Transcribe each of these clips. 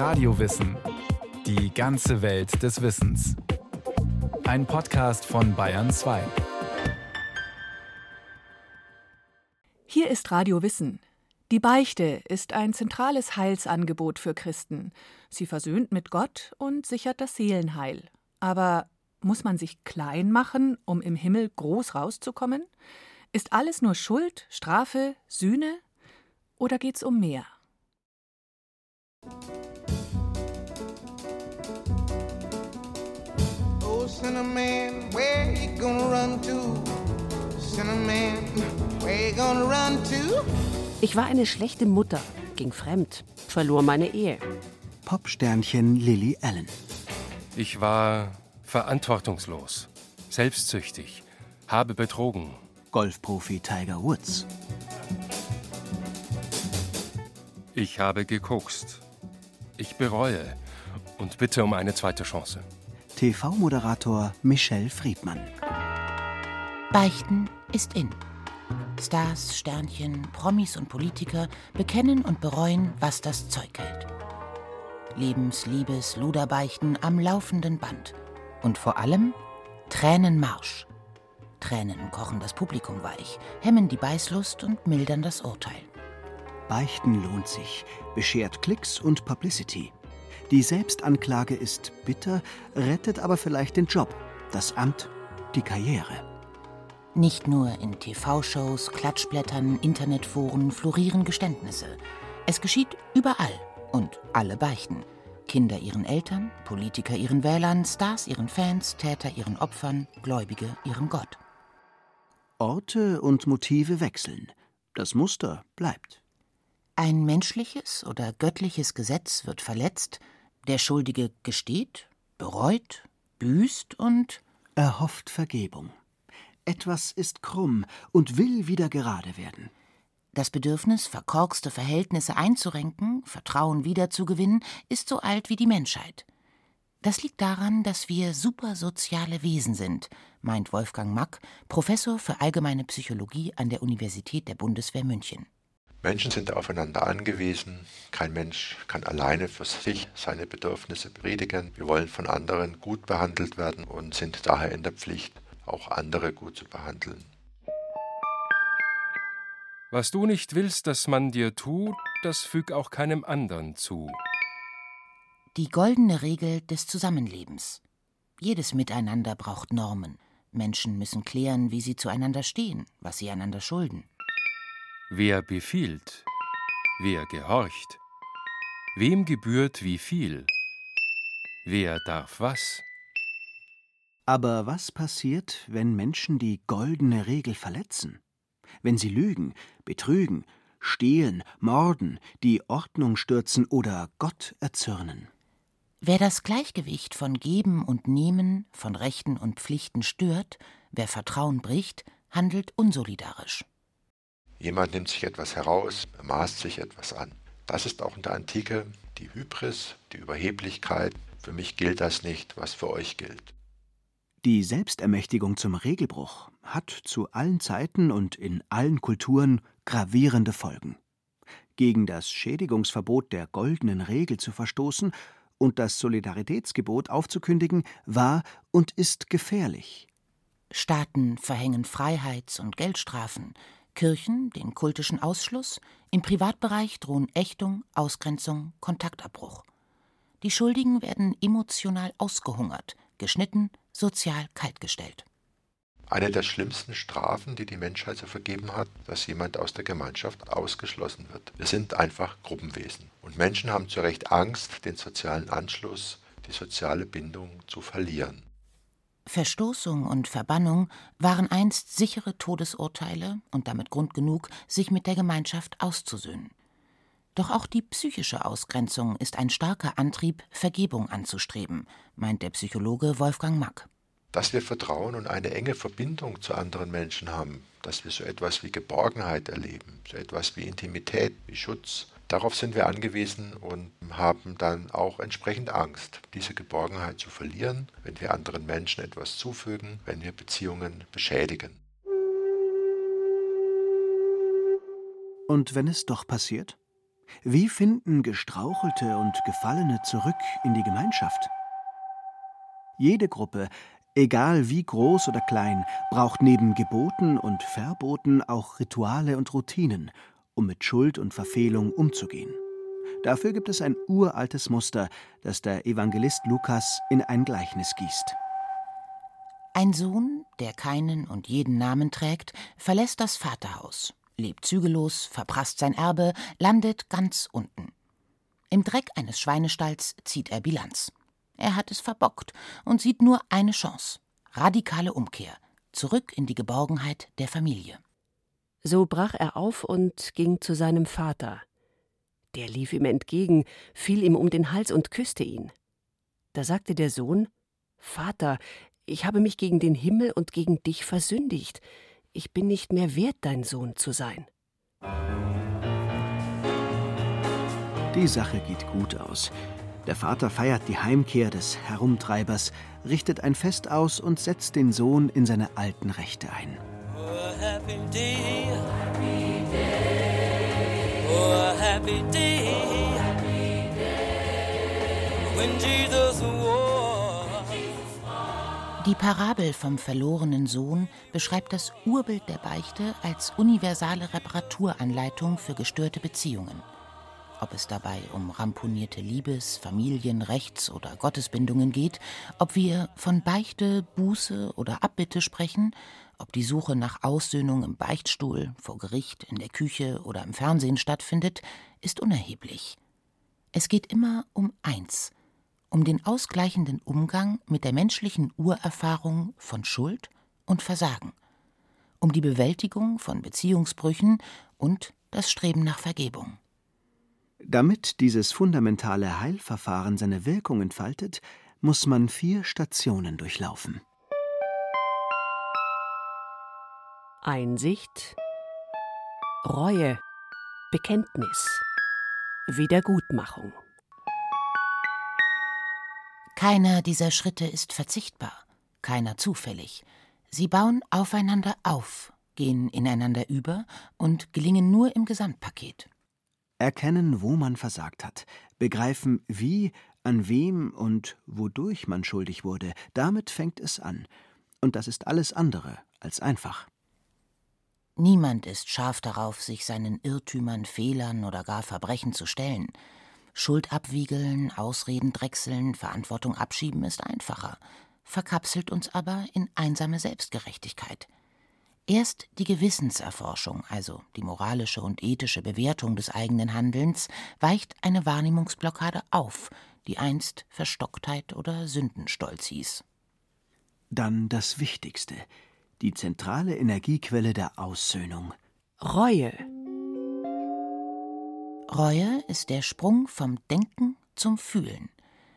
Radiowissen. Die ganze Welt des Wissens. Ein Podcast von Bayern 2. Hier ist Radio Wissen. Die Beichte ist ein zentrales Heilsangebot für Christen. Sie versöhnt mit Gott und sichert das Seelenheil. Aber muss man sich klein machen, um im Himmel groß rauszukommen? Ist alles nur Schuld, Strafe, Sühne? Oder geht's um mehr? Cinnamon, where you gonna run to? Cinnamon, where you gonna run to? Ich war eine schlechte Mutter, ging fremd, verlor meine Ehe. Popsternchen Lily Allen. Ich war verantwortungslos, selbstsüchtig, habe betrogen. Golfprofi Tiger Woods. Ich habe gekokst. Ich bereue und bitte um eine zweite Chance. TV-Moderator Michelle Friedmann. Beichten ist in. Stars, Sternchen, Promis und Politiker bekennen und bereuen, was das Zeug hält. Lebens-, Liebes-, Luderbeichten am laufenden Band. Und vor allem Tränenmarsch. Tränen kochen das Publikum weich, hemmen die Beißlust und mildern das Urteil. Beichten lohnt sich, beschert Klicks und Publicity. Die Selbstanklage ist bitter, rettet aber vielleicht den Job, das Amt, die Karriere. Nicht nur in TV-Shows, Klatschblättern, Internetforen florieren Geständnisse. Es geschieht überall und alle beichten. Kinder ihren Eltern, Politiker ihren Wählern, Stars ihren Fans, Täter ihren Opfern, Gläubige ihrem Gott. Orte und Motive wechseln. Das Muster bleibt. Ein menschliches oder göttliches Gesetz wird verletzt, der Schuldige gesteht, bereut, büßt und erhofft Vergebung. Etwas ist krumm und will wieder gerade werden. Das Bedürfnis, verkorkste Verhältnisse einzurenken, Vertrauen wiederzugewinnen, ist so alt wie die Menschheit. Das liegt daran, dass wir supersoziale Wesen sind, meint Wolfgang Mack, Professor für allgemeine Psychologie an der Universität der Bundeswehr München. Menschen sind aufeinander angewiesen. Kein Mensch kann alleine für sich seine Bedürfnisse befriedigen. Wir wollen von anderen gut behandelt werden und sind daher in der Pflicht, auch andere gut zu behandeln. Was du nicht willst, dass man dir tut, das füg auch keinem anderen zu. Die goldene Regel des Zusammenlebens. Jedes Miteinander braucht Normen. Menschen müssen klären, wie sie zueinander stehen, was sie einander schulden. Wer befiehlt? Wer gehorcht? Wem gebührt wie viel? Wer darf was? Aber was passiert, wenn Menschen die goldene Regel verletzen? Wenn sie lügen, betrügen, stehlen, morden, die Ordnung stürzen oder Gott erzürnen? Wer das Gleichgewicht von Geben und Nehmen, von Rechten und Pflichten stört, wer Vertrauen bricht, handelt unsolidarisch. Jemand nimmt sich etwas heraus, maßt sich etwas an. Das ist auch in der Antike die Hybris, die Überheblichkeit. Für mich gilt das nicht, was für euch gilt. Die Selbstermächtigung zum Regelbruch hat zu allen Zeiten und in allen Kulturen gravierende Folgen. Gegen das Schädigungsverbot der goldenen Regel zu verstoßen und das Solidaritätsgebot aufzukündigen, war und ist gefährlich. Staaten verhängen Freiheits- und Geldstrafen, Kirchen den kultischen Ausschluss, im Privatbereich drohen Ächtung, Ausgrenzung, Kontaktabbruch. Die Schuldigen werden emotional ausgehungert, geschnitten, sozial kaltgestellt. Eine der schlimmsten Strafen, die die Menschheit zu vergeben hat, dass jemand aus der Gemeinschaft ausgeschlossen wird. Wir sind einfach Gruppenwesen. Und Menschen haben zu Recht Angst, den sozialen Anschluss, die soziale Bindung zu verlieren. Verstoßung und Verbannung waren einst sichere Todesurteile und damit Grund genug, sich mit der Gemeinschaft auszusöhnen. Doch auch die psychische Ausgrenzung ist ein starker Antrieb, Vergebung anzustreben, meint der Psychologe Wolfgang Mack. Dass wir Vertrauen und eine enge Verbindung zu anderen Menschen haben, dass wir so etwas wie Geborgenheit erleben, so etwas wie Intimität, wie Schutz, Darauf sind wir angewiesen und haben dann auch entsprechend Angst, diese Geborgenheit zu verlieren, wenn wir anderen Menschen etwas zufügen, wenn wir Beziehungen beschädigen. Und wenn es doch passiert? Wie finden Gestrauchelte und Gefallene zurück in die Gemeinschaft? Jede Gruppe, egal wie groß oder klein, braucht neben Geboten und Verboten auch Rituale und Routinen, um mit Schuld und Verfehlung umzugehen. Dafür gibt es ein uraltes Muster, das der Evangelist Lukas in ein Gleichnis gießt. Ein Sohn, der keinen und jeden Namen trägt, verlässt das Vaterhaus, lebt zügellos, verprasst sein Erbe, landet ganz unten. Im Dreck eines Schweinestalls zieht er Bilanz. Er hat es verbockt und sieht nur eine Chance. Radikale Umkehr. Zurück in die Geborgenheit der Familie. So brach er auf und ging zu seinem Vater. Der lief ihm entgegen, fiel ihm um den Hals und küsste ihn. Da sagte der Sohn Vater, ich habe mich gegen den Himmel und gegen dich versündigt. Ich bin nicht mehr wert, dein Sohn zu sein. Die Sache geht gut aus. Der Vater feiert die Heimkehr des Herumtreibers, richtet ein Fest aus und setzt den Sohn in seine alten Rechte ein. Oh, happy day. Happy day. Oh, day. Happy day. When Jesus die Parabel vom verlorenen Sohn beschreibt das Urbild der Beichte als universale Reparaturanleitung für gestörte Beziehungen ob es dabei um ramponierte Liebes-, Familien-, Rechts- oder Gottesbindungen geht, ob wir von Beichte, Buße oder Abbitte sprechen, ob die Suche nach Aussöhnung im Beichtstuhl, vor Gericht, in der Küche oder im Fernsehen stattfindet, ist unerheblich. Es geht immer um eins, um den ausgleichenden Umgang mit der menschlichen Urerfahrung von Schuld und Versagen, um die Bewältigung von Beziehungsbrüchen und das Streben nach Vergebung. Damit dieses fundamentale Heilverfahren seine Wirkung entfaltet, muss man vier Stationen durchlaufen. Einsicht, Reue, Bekenntnis, Wiedergutmachung. Keiner dieser Schritte ist verzichtbar, keiner zufällig. Sie bauen aufeinander auf, gehen ineinander über und gelingen nur im Gesamtpaket erkennen, wo man versagt hat, begreifen, wie, an wem und wodurch man schuldig wurde, damit fängt es an. Und das ist alles andere als einfach. Niemand ist scharf darauf, sich seinen Irrtümern, Fehlern oder gar Verbrechen zu stellen. Schuld abwiegeln, Ausreden drechseln, Verantwortung abschieben ist einfacher, verkapselt uns aber in einsame Selbstgerechtigkeit. Erst die Gewissenserforschung, also die moralische und ethische Bewertung des eigenen Handelns, weicht eine Wahrnehmungsblockade auf, die einst Verstocktheit oder Sündenstolz hieß. Dann das Wichtigste, die zentrale Energiequelle der Aussöhnung. Reue. Reue ist der Sprung vom Denken zum Fühlen.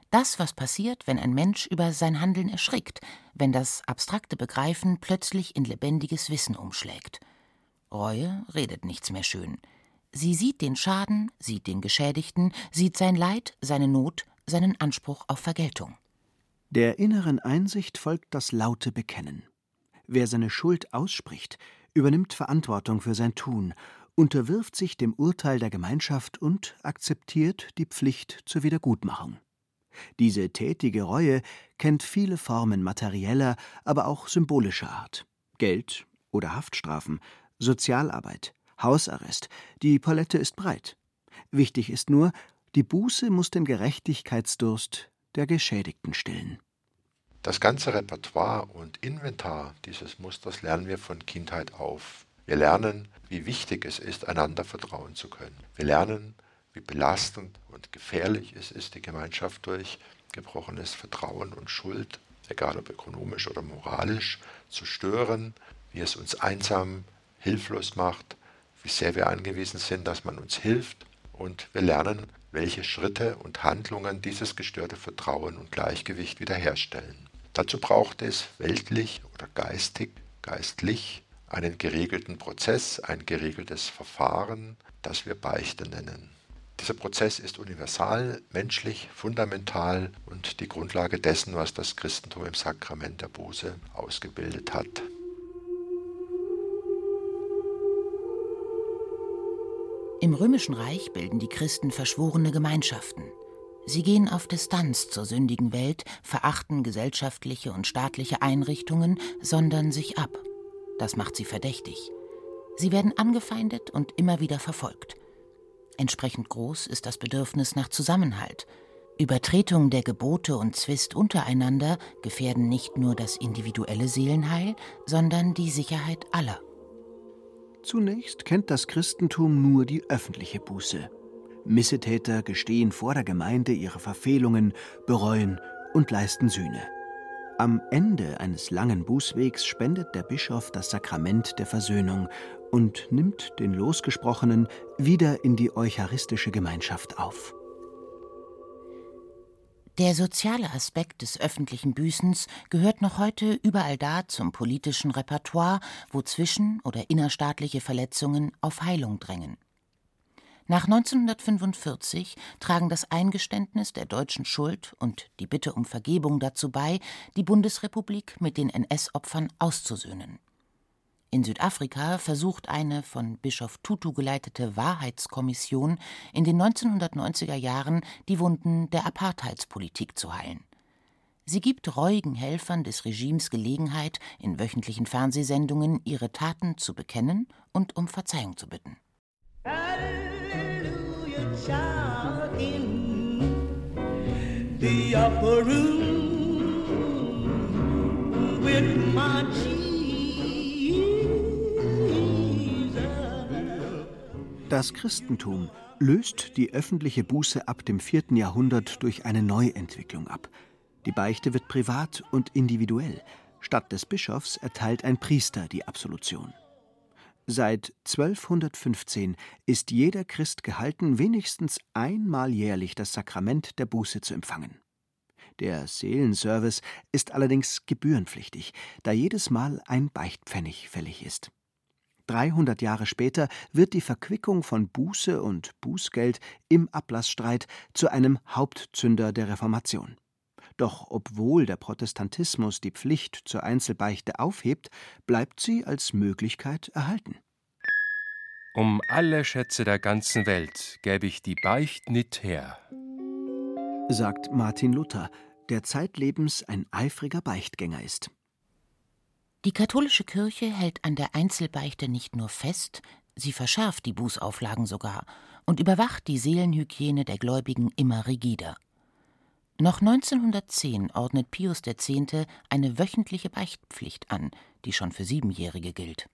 Das, was passiert, wenn ein Mensch über sein Handeln erschrickt, wenn das abstrakte Begreifen plötzlich in lebendiges Wissen umschlägt. Reue redet nichts mehr schön. Sie sieht den Schaden, sieht den Geschädigten, sieht sein Leid, seine Not, seinen Anspruch auf Vergeltung. Der inneren Einsicht folgt das laute Bekennen. Wer seine Schuld ausspricht, übernimmt Verantwortung für sein Tun, unterwirft sich dem Urteil der Gemeinschaft und akzeptiert die Pflicht zur Wiedergutmachung. Diese tätige Reue kennt viele Formen materieller, aber auch symbolischer Art. Geld oder Haftstrafen, Sozialarbeit, Hausarrest, die Palette ist breit. Wichtig ist nur, die Buße muss den Gerechtigkeitsdurst der Geschädigten stillen. Das ganze Repertoire und Inventar dieses Musters lernen wir von Kindheit auf. Wir lernen, wie wichtig es ist, einander vertrauen zu können. Wir lernen, wie belastend und gefährlich es ist, die Gemeinschaft durch gebrochenes Vertrauen und Schuld, egal ob ökonomisch oder moralisch, zu stören, wie es uns einsam, hilflos macht, wie sehr wir angewiesen sind, dass man uns hilft und wir lernen, welche Schritte und Handlungen dieses gestörte Vertrauen und Gleichgewicht wiederherstellen. Dazu braucht es weltlich oder geistig, geistlich einen geregelten Prozess, ein geregeltes Verfahren, das wir Beichte nennen. Dieser Prozess ist universal, menschlich, fundamental und die Grundlage dessen, was das Christentum im Sakrament der Buße ausgebildet hat. Im Römischen Reich bilden die Christen verschworene Gemeinschaften. Sie gehen auf Distanz zur sündigen Welt, verachten gesellschaftliche und staatliche Einrichtungen, sondern sich ab. Das macht sie verdächtig. Sie werden angefeindet und immer wieder verfolgt. Entsprechend groß ist das Bedürfnis nach Zusammenhalt. Übertretung der Gebote und Zwist untereinander gefährden nicht nur das individuelle Seelenheil, sondern die Sicherheit aller. Zunächst kennt das Christentum nur die öffentliche Buße. Missetäter gestehen vor der Gemeinde ihre Verfehlungen, bereuen und leisten Sühne. Am Ende eines langen Bußwegs spendet der Bischof das Sakrament der Versöhnung und nimmt den Losgesprochenen wieder in die eucharistische Gemeinschaft auf. Der soziale Aspekt des öffentlichen Büßens gehört noch heute überall da zum politischen Repertoire, wo zwischen- oder innerstaatliche Verletzungen auf Heilung drängen. Nach 1945 tragen das Eingeständnis der deutschen Schuld und die Bitte um Vergebung dazu bei, die Bundesrepublik mit den NS-Opfern auszusöhnen. In Südafrika versucht eine von Bischof Tutu geleitete Wahrheitskommission in den 1990er Jahren die Wunden der Apartheidspolitik zu heilen. Sie gibt reuigen Helfern des Regimes Gelegenheit, in wöchentlichen Fernsehsendungen ihre Taten zu bekennen und um Verzeihung zu bitten. The upper room with my Das Christentum löst die öffentliche Buße ab dem 4. Jahrhundert durch eine Neuentwicklung ab. Die Beichte wird privat und individuell. Statt des Bischofs erteilt ein Priester die Absolution. Seit 1215 ist jeder Christ gehalten, wenigstens einmal jährlich das Sakrament der Buße zu empfangen. Der Seelenservice ist allerdings gebührenpflichtig, da jedes Mal ein Beichtpfennig fällig ist. 300 Jahre später wird die Verquickung von Buße und Bußgeld im Ablassstreit zu einem Hauptzünder der Reformation. Doch obwohl der Protestantismus die Pflicht zur Einzelbeichte aufhebt, bleibt sie als Möglichkeit erhalten. Um alle Schätze der ganzen Welt gäbe ich die Beicht nicht her, sagt Martin Luther, der zeitlebens ein eifriger Beichtgänger ist. Die katholische Kirche hält an der Einzelbeichte nicht nur fest, sie verschärft die Bußauflagen sogar und überwacht die Seelenhygiene der Gläubigen immer rigider. Noch 1910 ordnet Pius X. eine wöchentliche Beichtpflicht an, die schon für Siebenjährige gilt.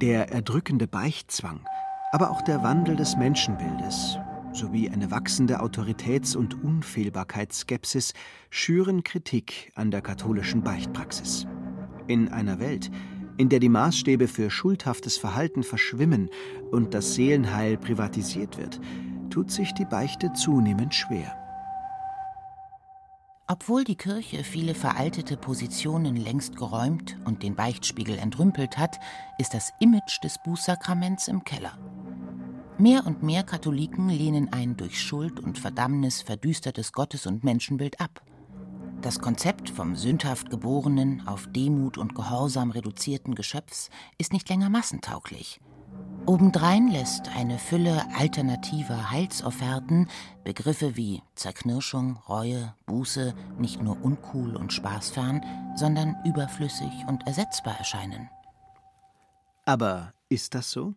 Der erdrückende Beichtzwang, aber auch der Wandel des Menschenbildes sowie eine wachsende Autoritäts- und Unfehlbarkeitsskepsis schüren Kritik an der katholischen Beichtpraxis. In einer Welt, in der die Maßstäbe für schuldhaftes Verhalten verschwimmen und das Seelenheil privatisiert wird, tut sich die Beichte zunehmend schwer. Obwohl die Kirche viele veraltete Positionen längst geräumt und den Beichtspiegel entrümpelt hat, ist das Image des Bußsakraments im Keller. Mehr und mehr Katholiken lehnen ein durch Schuld und Verdammnis verdüstertes Gottes- und Menschenbild ab. Das Konzept vom sündhaft geborenen, auf Demut und Gehorsam reduzierten Geschöpfs ist nicht länger massentauglich. Obendrein lässt eine Fülle alternativer Heilsofferten Begriffe wie Zerknirschung, Reue, Buße nicht nur uncool und spaßfern, sondern überflüssig und ersetzbar erscheinen. Aber ist das so?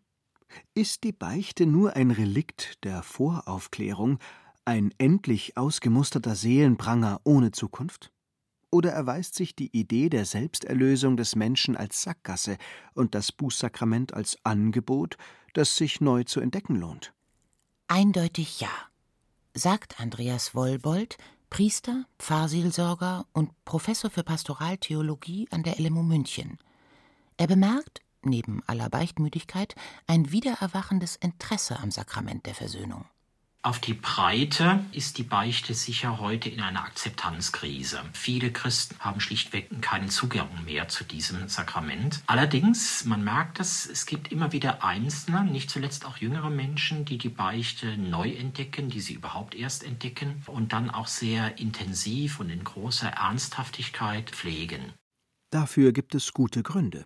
Ist die Beichte nur ein Relikt der Voraufklärung, ein endlich ausgemusterter Seelenpranger ohne Zukunft? Oder erweist sich die Idee der Selbsterlösung des Menschen als Sackgasse und das Bußsakrament als Angebot, das sich neu zu entdecken lohnt? Eindeutig ja, sagt Andreas Wollbold, Priester, Pfarrseelsorger und Professor für Pastoraltheologie an der LMU München. Er bemerkt, neben aller Beichtmüdigkeit, ein wiedererwachendes Interesse am Sakrament der Versöhnung. Auf die Breite ist die Beichte sicher heute in einer Akzeptanzkrise. Viele Christen haben schlichtweg keinen Zugang mehr zu diesem Sakrament. Allerdings, man merkt es, es gibt immer wieder Einzelne, nicht zuletzt auch jüngere Menschen, die die Beichte neu entdecken, die sie überhaupt erst entdecken und dann auch sehr intensiv und in großer Ernsthaftigkeit pflegen. Dafür gibt es gute Gründe.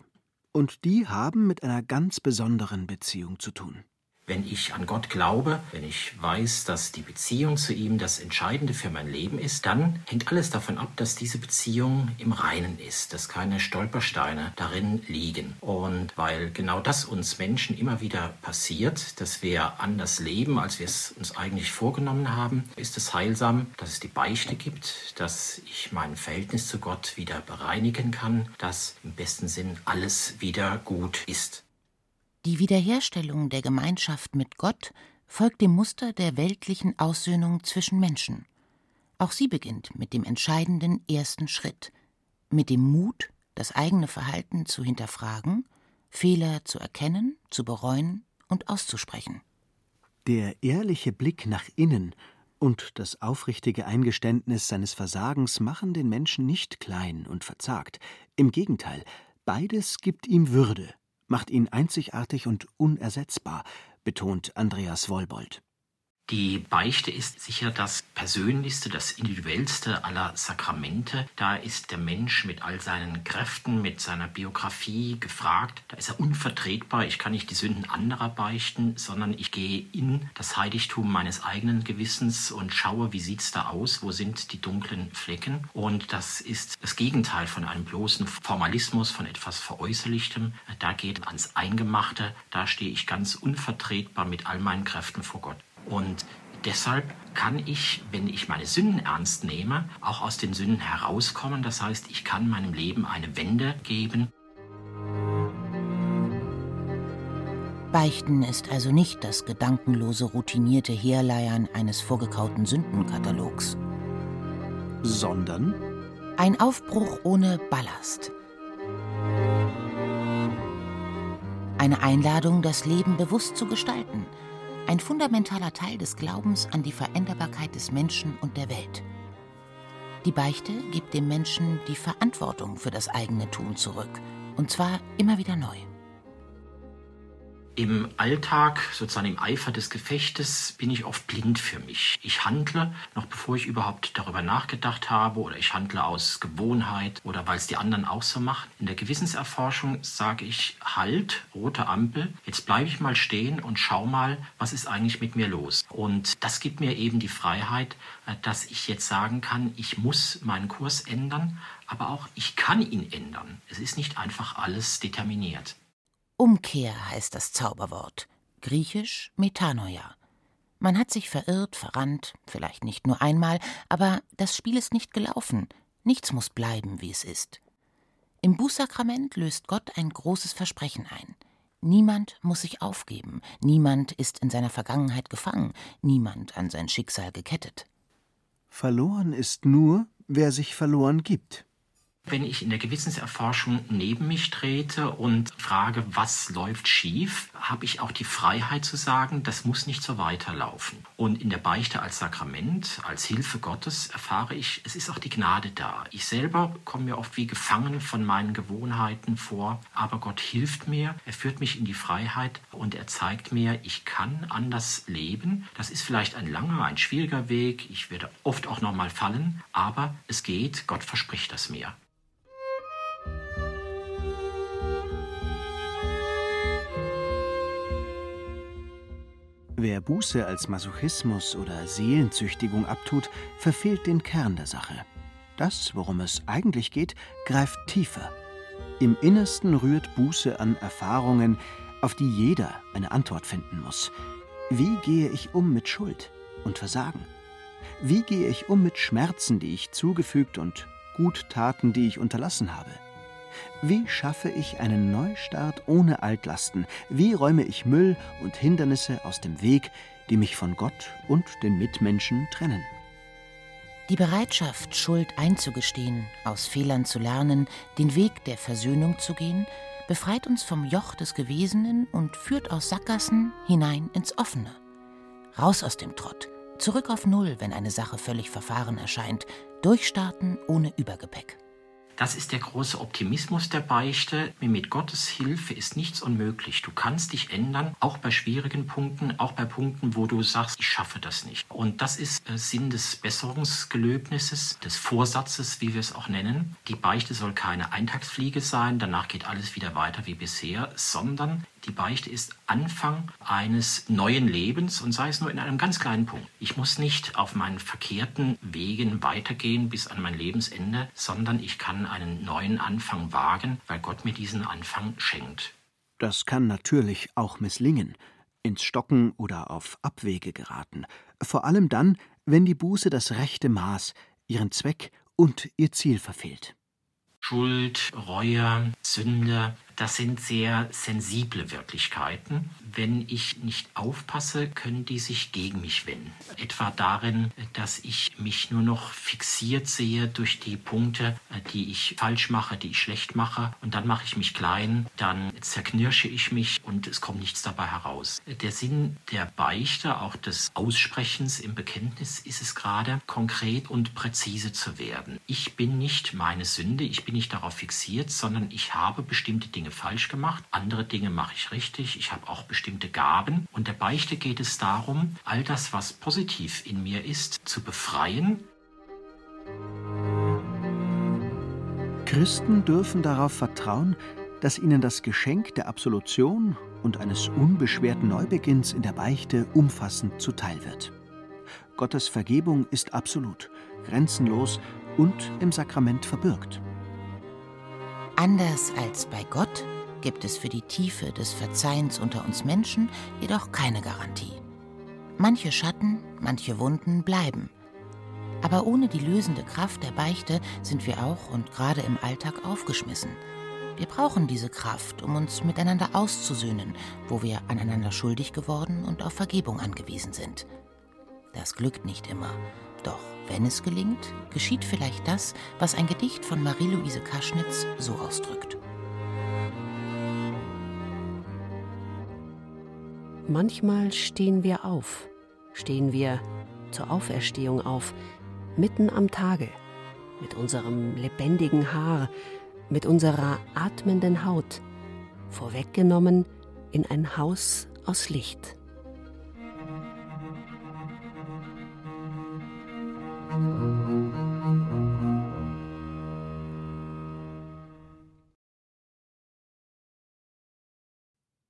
Und die haben mit einer ganz besonderen Beziehung zu tun. Wenn ich an Gott glaube, wenn ich weiß, dass die Beziehung zu ihm das Entscheidende für mein Leben ist, dann hängt alles davon ab, dass diese Beziehung im Reinen ist, dass keine Stolpersteine darin liegen. Und weil genau das uns Menschen immer wieder passiert, dass wir anders leben, als wir es uns eigentlich vorgenommen haben, ist es heilsam, dass es die Beichte gibt, dass ich mein Verhältnis zu Gott wieder bereinigen kann, dass im besten Sinn alles wieder gut ist. Die Wiederherstellung der Gemeinschaft mit Gott folgt dem Muster der weltlichen Aussöhnung zwischen Menschen. Auch sie beginnt mit dem entscheidenden ersten Schritt, mit dem Mut, das eigene Verhalten zu hinterfragen, Fehler zu erkennen, zu bereuen und auszusprechen. Der ehrliche Blick nach innen und das aufrichtige Eingeständnis seines Versagens machen den Menschen nicht klein und verzagt. Im Gegenteil, beides gibt ihm Würde macht ihn einzigartig und unersetzbar, betont Andreas Wollbold. Die Beichte ist sicher das persönlichste, das individuellste aller Sakramente. Da ist der Mensch mit all seinen Kräften, mit seiner Biografie gefragt. Da ist er unvertretbar. Ich kann nicht die Sünden anderer beichten, sondern ich gehe in das Heiligtum meines eigenen Gewissens und schaue, wie sieht es da aus, wo sind die dunklen Flecken. Und das ist das Gegenteil von einem bloßen Formalismus, von etwas Veräußerlichtem. Da geht ans Eingemachte. Da stehe ich ganz unvertretbar mit all meinen Kräften vor Gott. Und deshalb kann ich, wenn ich meine Sünden ernst nehme, auch aus den Sünden herauskommen. Das heißt, ich kann meinem Leben eine Wende geben. Beichten ist also nicht das gedankenlose, routinierte Herleiern eines vorgekauten Sündenkatalogs. Sondern? Ein Aufbruch ohne Ballast. Eine Einladung, das Leben bewusst zu gestalten – ein fundamentaler Teil des Glaubens an die Veränderbarkeit des Menschen und der Welt. Die Beichte gibt dem Menschen die Verantwortung für das eigene Tun zurück, und zwar immer wieder neu. Im Alltag, sozusagen im Eifer des Gefechtes, bin ich oft blind für mich. Ich handle, noch bevor ich überhaupt darüber nachgedacht habe, oder ich handle aus Gewohnheit oder weil es die anderen auch so machen. In der Gewissenserforschung sage ich, halt, rote Ampel, jetzt bleibe ich mal stehen und schau mal, was ist eigentlich mit mir los. Und das gibt mir eben die Freiheit, äh, dass ich jetzt sagen kann, ich muss meinen Kurs ändern, aber auch ich kann ihn ändern. Es ist nicht einfach alles determiniert. Umkehr heißt das Zauberwort, griechisch Metanoia. Man hat sich verirrt, verrannt, vielleicht nicht nur einmal, aber das Spiel ist nicht gelaufen, nichts muss bleiben, wie es ist. Im Bußsakrament löst Gott ein großes Versprechen ein. Niemand muss sich aufgeben, niemand ist in seiner Vergangenheit gefangen, niemand an sein Schicksal gekettet. Verloren ist nur, wer sich verloren gibt. Wenn ich in der Gewissenserforschung neben mich trete und frage, was läuft schief, habe ich auch die Freiheit zu sagen, das muss nicht so weiterlaufen. Und in der Beichte als Sakrament, als Hilfe Gottes erfahre ich, es ist auch die Gnade da. Ich selber komme mir oft wie gefangen von meinen Gewohnheiten vor, aber Gott hilft mir, er führt mich in die Freiheit und er zeigt mir, ich kann anders leben. Das ist vielleicht ein langer, ein schwieriger Weg, ich werde oft auch nochmal fallen, aber es geht, Gott verspricht das mir. Wer Buße als Masochismus oder Seelenzüchtigung abtut, verfehlt den Kern der Sache. Das, worum es eigentlich geht, greift tiefer. Im Innersten rührt Buße an Erfahrungen, auf die jeder eine Antwort finden muss. Wie gehe ich um mit Schuld und Versagen? Wie gehe ich um mit Schmerzen, die ich zugefügt und Guttaten, die ich unterlassen habe? Wie schaffe ich einen Neustart ohne Altlasten? Wie räume ich Müll und Hindernisse aus dem Weg, die mich von Gott und den Mitmenschen trennen? Die Bereitschaft, Schuld einzugestehen, aus Fehlern zu lernen, den Weg der Versöhnung zu gehen, befreit uns vom Joch des Gewesenen und führt aus Sackgassen hinein ins Offene. Raus aus dem Trott. Zurück auf Null, wenn eine Sache völlig verfahren erscheint. Durchstarten ohne Übergepäck. Das ist der große Optimismus der Beichte. Mit Gottes Hilfe ist nichts unmöglich. Du kannst dich ändern, auch bei schwierigen Punkten, auch bei Punkten, wo du sagst, ich schaffe das nicht. Und das ist äh, Sinn des Besserungsgelöbnisses, des Vorsatzes, wie wir es auch nennen. Die Beichte soll keine Eintagsfliege sein, danach geht alles wieder weiter wie bisher, sondern die Beichte ist Anfang eines neuen Lebens und sei es nur in einem ganz kleinen Punkt. Ich muss nicht auf meinen verkehrten Wegen weitergehen bis an mein Lebensende, sondern ich kann einen neuen Anfang wagen, weil Gott mir diesen Anfang schenkt. Das kann natürlich auch misslingen, ins Stocken oder auf Abwege geraten, vor allem dann, wenn die Buße das rechte Maß, ihren Zweck und ihr Ziel verfehlt. Schuld, Reue, Sünde, das sind sehr sensible Wirklichkeiten. Wenn ich nicht aufpasse, können die sich gegen mich wenden. Etwa darin, dass ich mich nur noch fixiert sehe durch die Punkte, die ich falsch mache, die ich schlecht mache. Und dann mache ich mich klein, dann zerknirsche ich mich und es kommt nichts dabei heraus. Der Sinn der Beichte, auch des Aussprechens im Bekenntnis, ist es gerade, konkret und präzise zu werden. Ich bin nicht meine Sünde, ich bin nicht darauf fixiert, sondern ich habe bestimmte Dinge falsch gemacht, andere Dinge mache ich richtig, ich habe auch bestimmte Gaben. Und der Beichte geht es darum, all das, was positiv in mir ist, zu befreien. Christen dürfen darauf vertrauen, dass ihnen das Geschenk der Absolution und eines unbeschwerten Neubeginns in der Beichte umfassend zuteil wird. Gottes Vergebung ist absolut, grenzenlos und im Sakrament verbürgt. Anders als bei Gott gibt es für die Tiefe des Verzeihens unter uns Menschen jedoch keine Garantie. Manche Schatten, manche Wunden bleiben. Aber ohne die lösende Kraft der Beichte sind wir auch und gerade im Alltag aufgeschmissen. Wir brauchen diese Kraft, um uns miteinander auszusöhnen, wo wir aneinander schuldig geworden und auf Vergebung angewiesen sind. Das glückt nicht immer, doch wenn es gelingt, geschieht vielleicht das, was ein Gedicht von Marie-Louise Kaschnitz so ausdrückt. Manchmal stehen wir auf, stehen wir zur Auferstehung auf, mitten am Tage, mit unserem lebendigen Haar, mit unserer atmenden Haut, vorweggenommen in ein Haus aus Licht.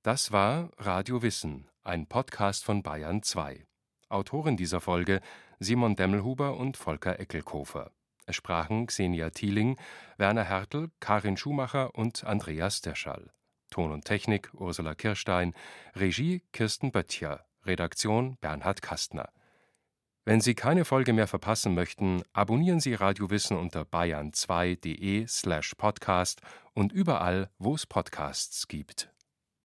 Das war Radio Wissen, ein Podcast von Bayern 2. Autoren dieser Folge Simon Demmelhuber und Volker Eckelkofer. Es sprachen Xenia Thieling, Werner Hertel, Karin Schumacher und Andreas Deschall. Ton und Technik Ursula Kirstein, Regie Kirsten Böttcher, Redaktion Bernhard Kastner. Wenn Sie keine Folge mehr verpassen möchten, abonnieren Sie Radio Wissen unter bayern2.de slash podcast und überall, wo es Podcasts gibt.